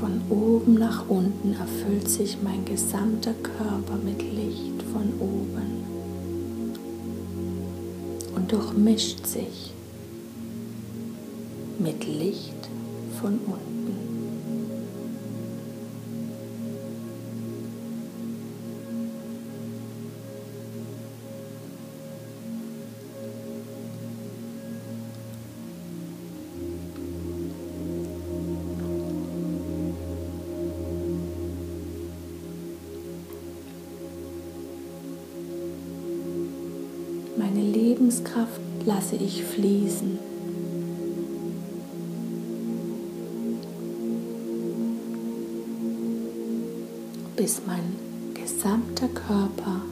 Von oben nach unten erfüllt sich mein gesamter Körper mit Licht von oben und durchmischt sich von unten. Meine Lebenskraft lasse ich fließen. Bis mein gesamter Körper,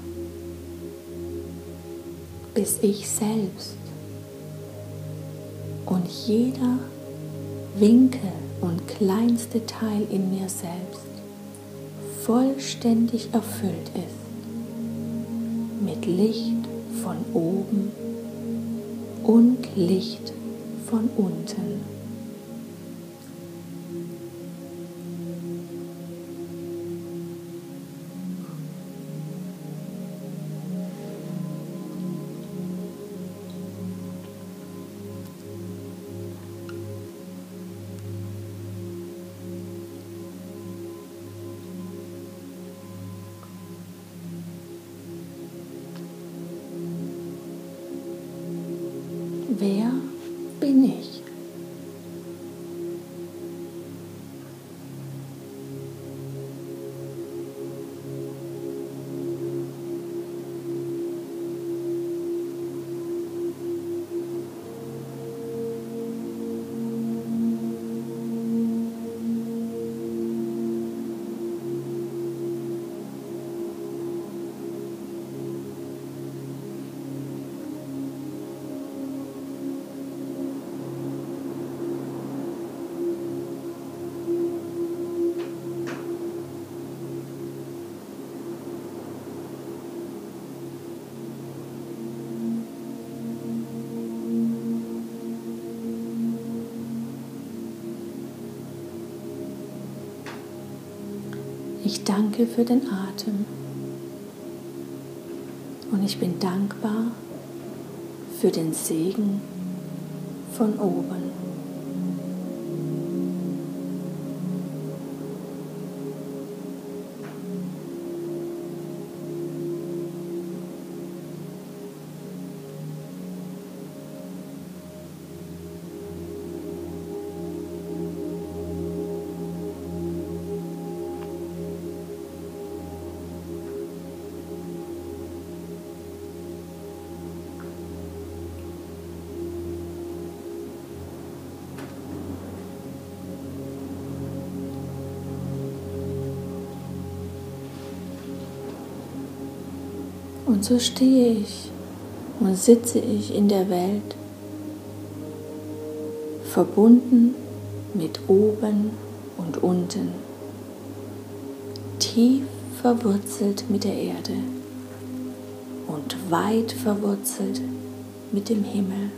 bis ich selbst und jeder Winkel und kleinste Teil in mir selbst vollständig erfüllt ist mit Licht von oben und Licht von unten. Danke für den Atem und ich bin dankbar für den Segen von oben. Und so stehe ich und sitze ich in der Welt, verbunden mit oben und unten, tief verwurzelt mit der Erde und weit verwurzelt mit dem Himmel.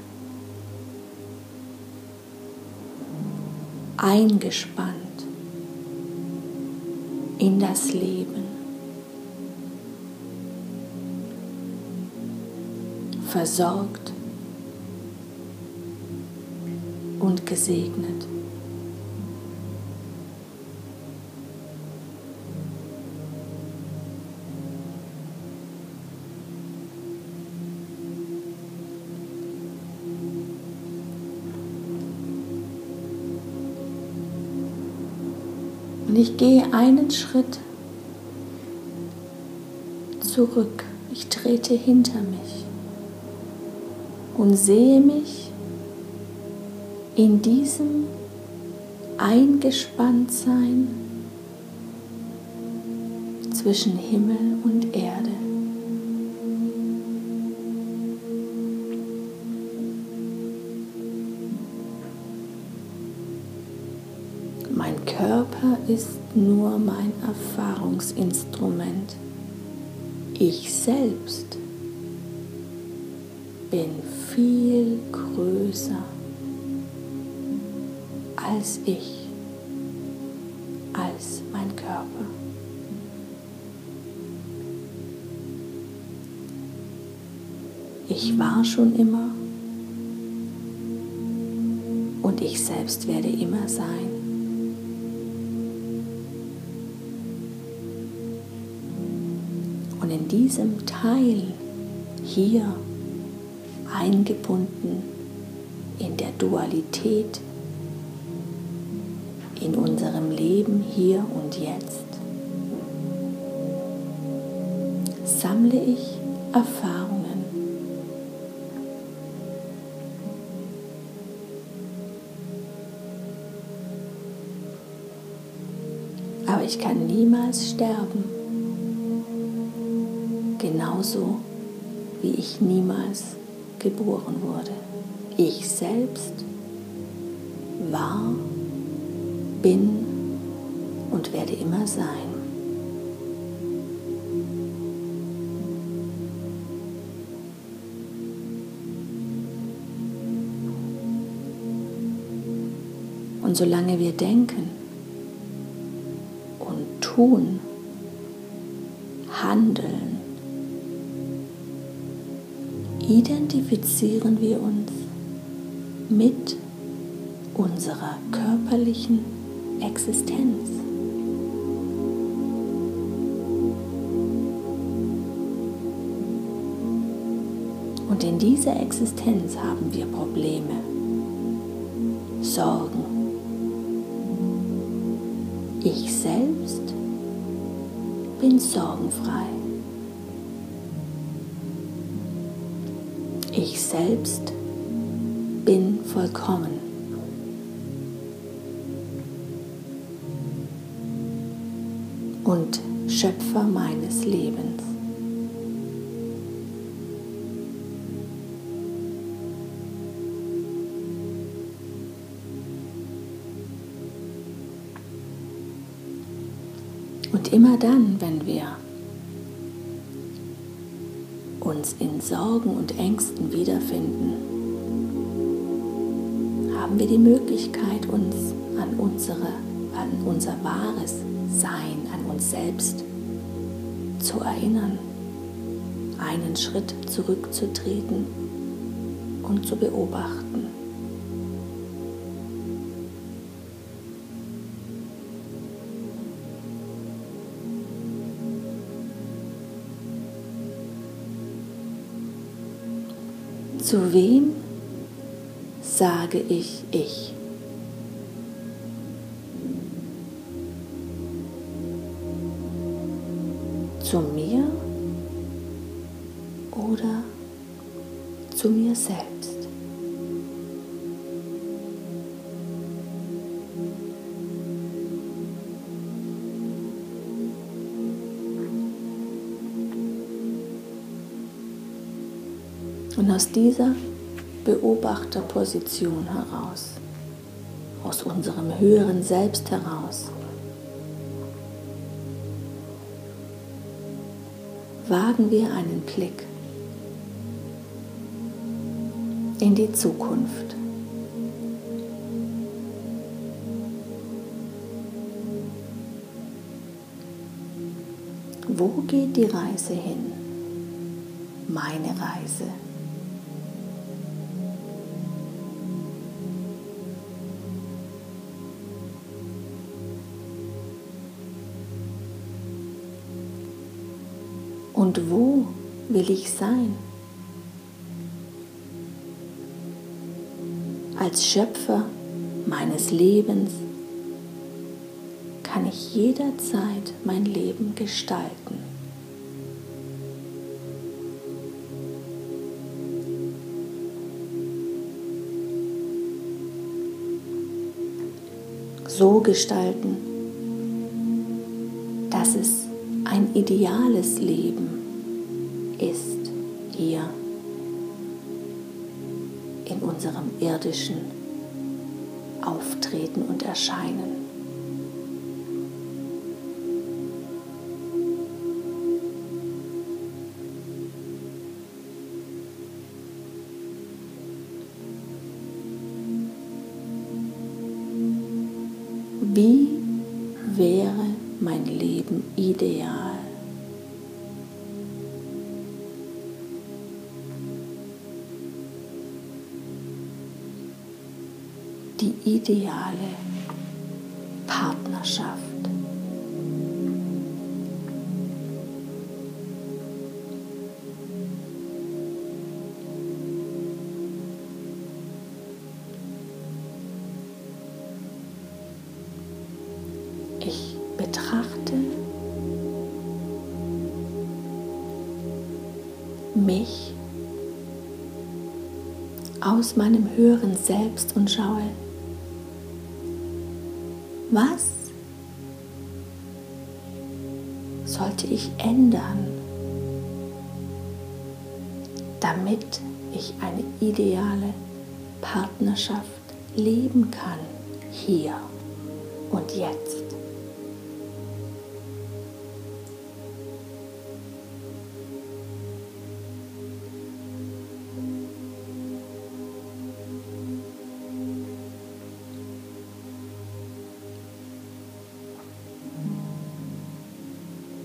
Eingespannt in das Leben. Versorgt und gesegnet. Und ich gehe einen Schritt zurück. Ich trete hinter mich und sehe mich in diesem Eingespanntsein zwischen Himmel und Erde. Körper ist nur mein Erfahrungsinstrument. Ich selbst schon immer und ich selbst werde immer sein. in diesem Teil hier eingebunden in der Dualität in unserem Leben hier und jetzt, sammle ich Erfahrungen. Ich kann niemals sterben genauso wie ich niemals geboren wurde. Ich selbst war, bin und werde immer sein. Und solange wir denken tun, handeln, identifizieren wir uns mit unserer körperlichen Existenz. Und in dieser Existenz haben wir Probleme, Sorgen. Ich selbst bin sorgenfrei. Ich selbst bin vollkommen. Und Schöpfer meines Lebens. Immer dann, wenn wir uns in Sorgen und Ängsten wiederfinden, haben wir die Möglichkeit, uns an, unsere, an unser wahres Sein, an uns selbst zu erinnern, einen Schritt zurückzutreten und zu beobachten. Zu wem sage ich ich? Aus dieser Beobachterposition heraus, aus unserem höheren Selbst heraus, wagen wir einen Blick in die Zukunft. Wo geht die Reise hin? Meine Reise. Und wo will ich sein? Als Schöpfer meines Lebens kann ich jederzeit mein Leben gestalten. So gestalten, ideales Leben ist hier in unserem irdischen Auftreten und Erscheinen. Ideale Partnerschaft. Ich betrachte mich aus meinem höheren Selbst und schaue, Partnerschaft leben kann, hier und jetzt.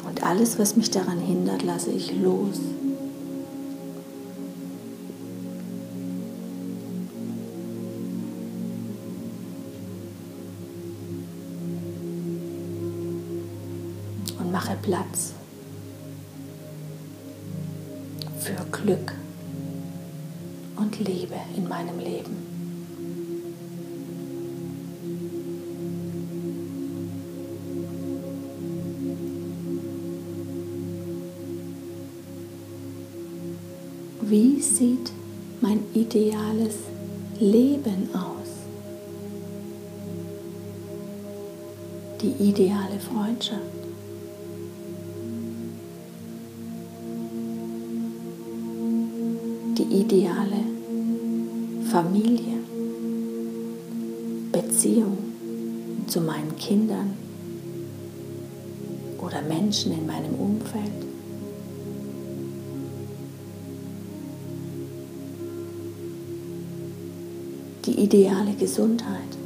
Und alles, was mich daran hindert, lasse ich los. Platz für Glück und Liebe in meinem Leben. Wie sieht mein ideales Leben aus? Die ideale Freundschaft. Ideale Familie. Beziehung zu meinen Kindern oder Menschen in meinem Umfeld. die ideale Gesundheit.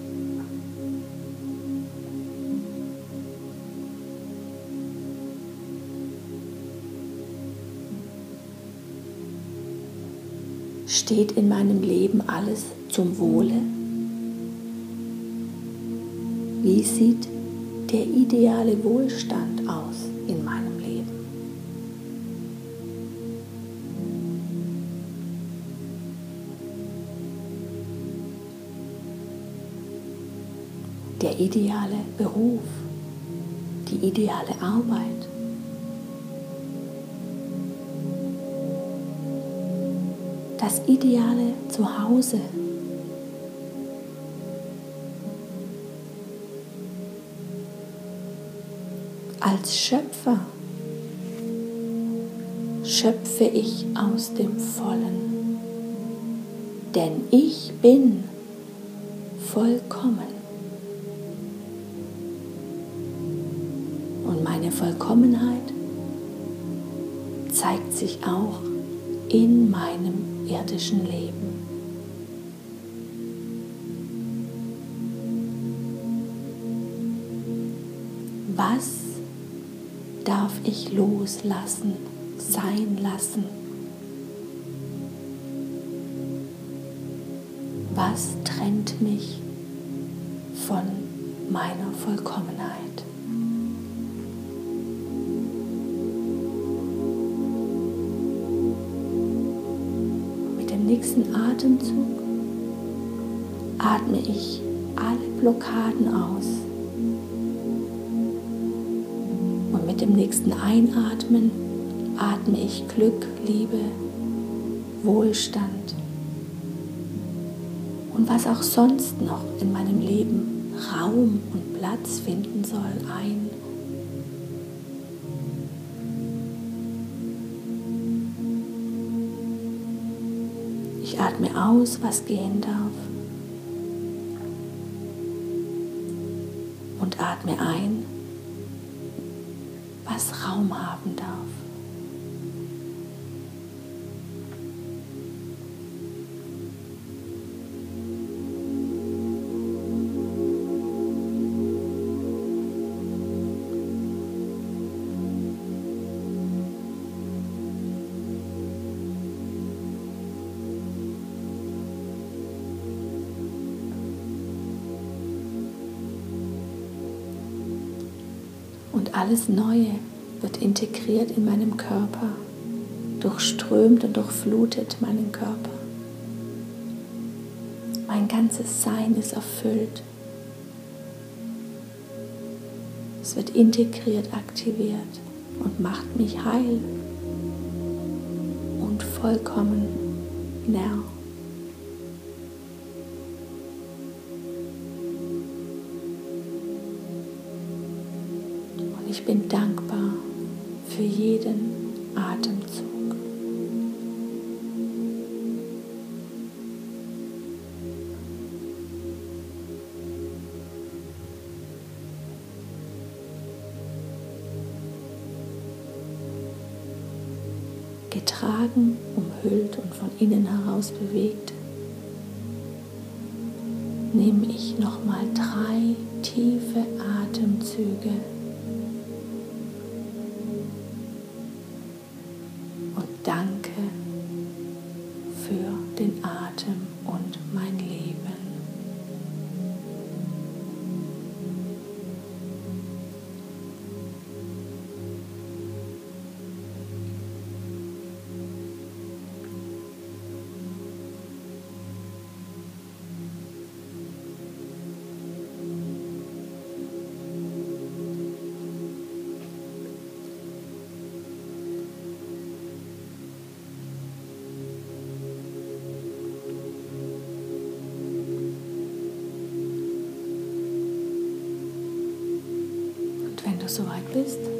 Steht in meinem Leben alles zum Wohle? Wie sieht der ideale Wohlstand aus in meinem Leben? der ideale Beruf, die ideale Arbeit. Das ideale Zuhause. Als Schöpfer schöpfe ich aus dem Vollen. denn ich bin vollkommen. Loslassen, sein lassen? Was trennt mich von meiner Vollkommenheit? Mit dem nächsten Atemzug atme ich alle Blockaden aus. Nächsten Einatmen atme ich Glück, Liebe, Wohlstand und was auch sonst noch in meinem Leben Raum und Platz finden soll ein. Ich atme aus, was gehen darf. Und atme ein, was Raum haben darf. und alles Neue integriert in meinem Körper, durchströmt und durchflutet meinen Körper. Mein ganzes Sein ist erfüllt. Es wird integriert, aktiviert und macht mich heil und vollkommen näher. ich bin dankbar jeden Atemzug. Getragen, umhüllt und von innen heraus bewegt, du